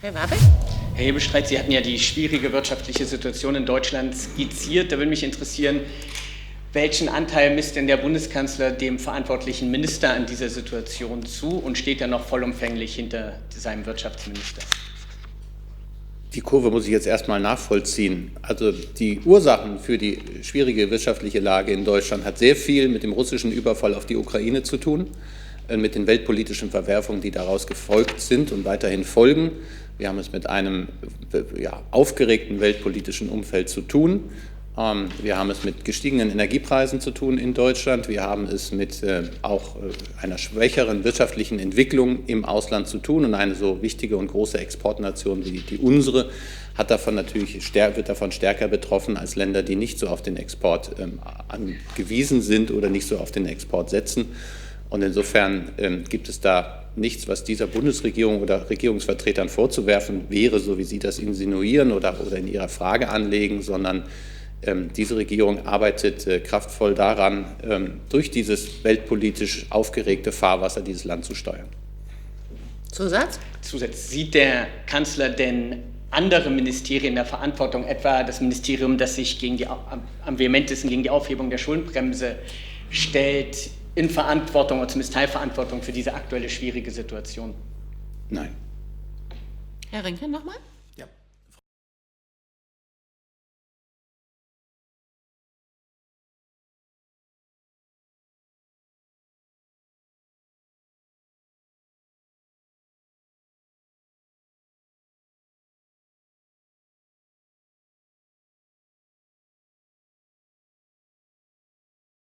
Herr Warbeck? Herr Hebestreit, Sie hatten ja die schwierige wirtschaftliche Situation in Deutschland skizziert. Da würde mich interessieren, welchen Anteil misst denn der Bundeskanzler dem verantwortlichen Minister an dieser Situation zu und steht er noch vollumfänglich hinter seinem Wirtschaftsminister? Die Kurve muss ich jetzt erstmal nachvollziehen. Also die Ursachen für die schwierige wirtschaftliche Lage in Deutschland hat sehr viel mit dem russischen Überfall auf die Ukraine zu tun, mit den weltpolitischen Verwerfungen, die daraus gefolgt sind und weiterhin folgen. Wir haben es mit einem ja, aufgeregten weltpolitischen Umfeld zu tun. Ähm, wir haben es mit gestiegenen Energiepreisen zu tun in Deutschland. Wir haben es mit äh, auch äh, einer schwächeren wirtschaftlichen Entwicklung im Ausland zu tun. Und eine so wichtige und große Exportnation wie die unsere hat davon natürlich, wird davon stärker betroffen als Länder, die nicht so auf den Export ähm, angewiesen sind oder nicht so auf den Export setzen. Und insofern ähm, gibt es da nichts, was dieser Bundesregierung oder Regierungsvertretern vorzuwerfen wäre, so wie Sie das insinuieren oder, oder in Ihrer Frage anlegen, sondern ähm, diese Regierung arbeitet äh, kraftvoll daran, ähm, durch dieses weltpolitisch aufgeregte Fahrwasser dieses Land zu steuern. Zusatz? Zusatz. Sieht der Kanzler denn andere Ministerien in der Verantwortung, etwa das Ministerium, das sich gegen die, am vehementesten gegen die Aufhebung der Schuldenbremse stellt, in Verantwortung oder zumindest Teilverantwortung für diese aktuelle schwierige Situation? Nein. Herr Rinke nochmal?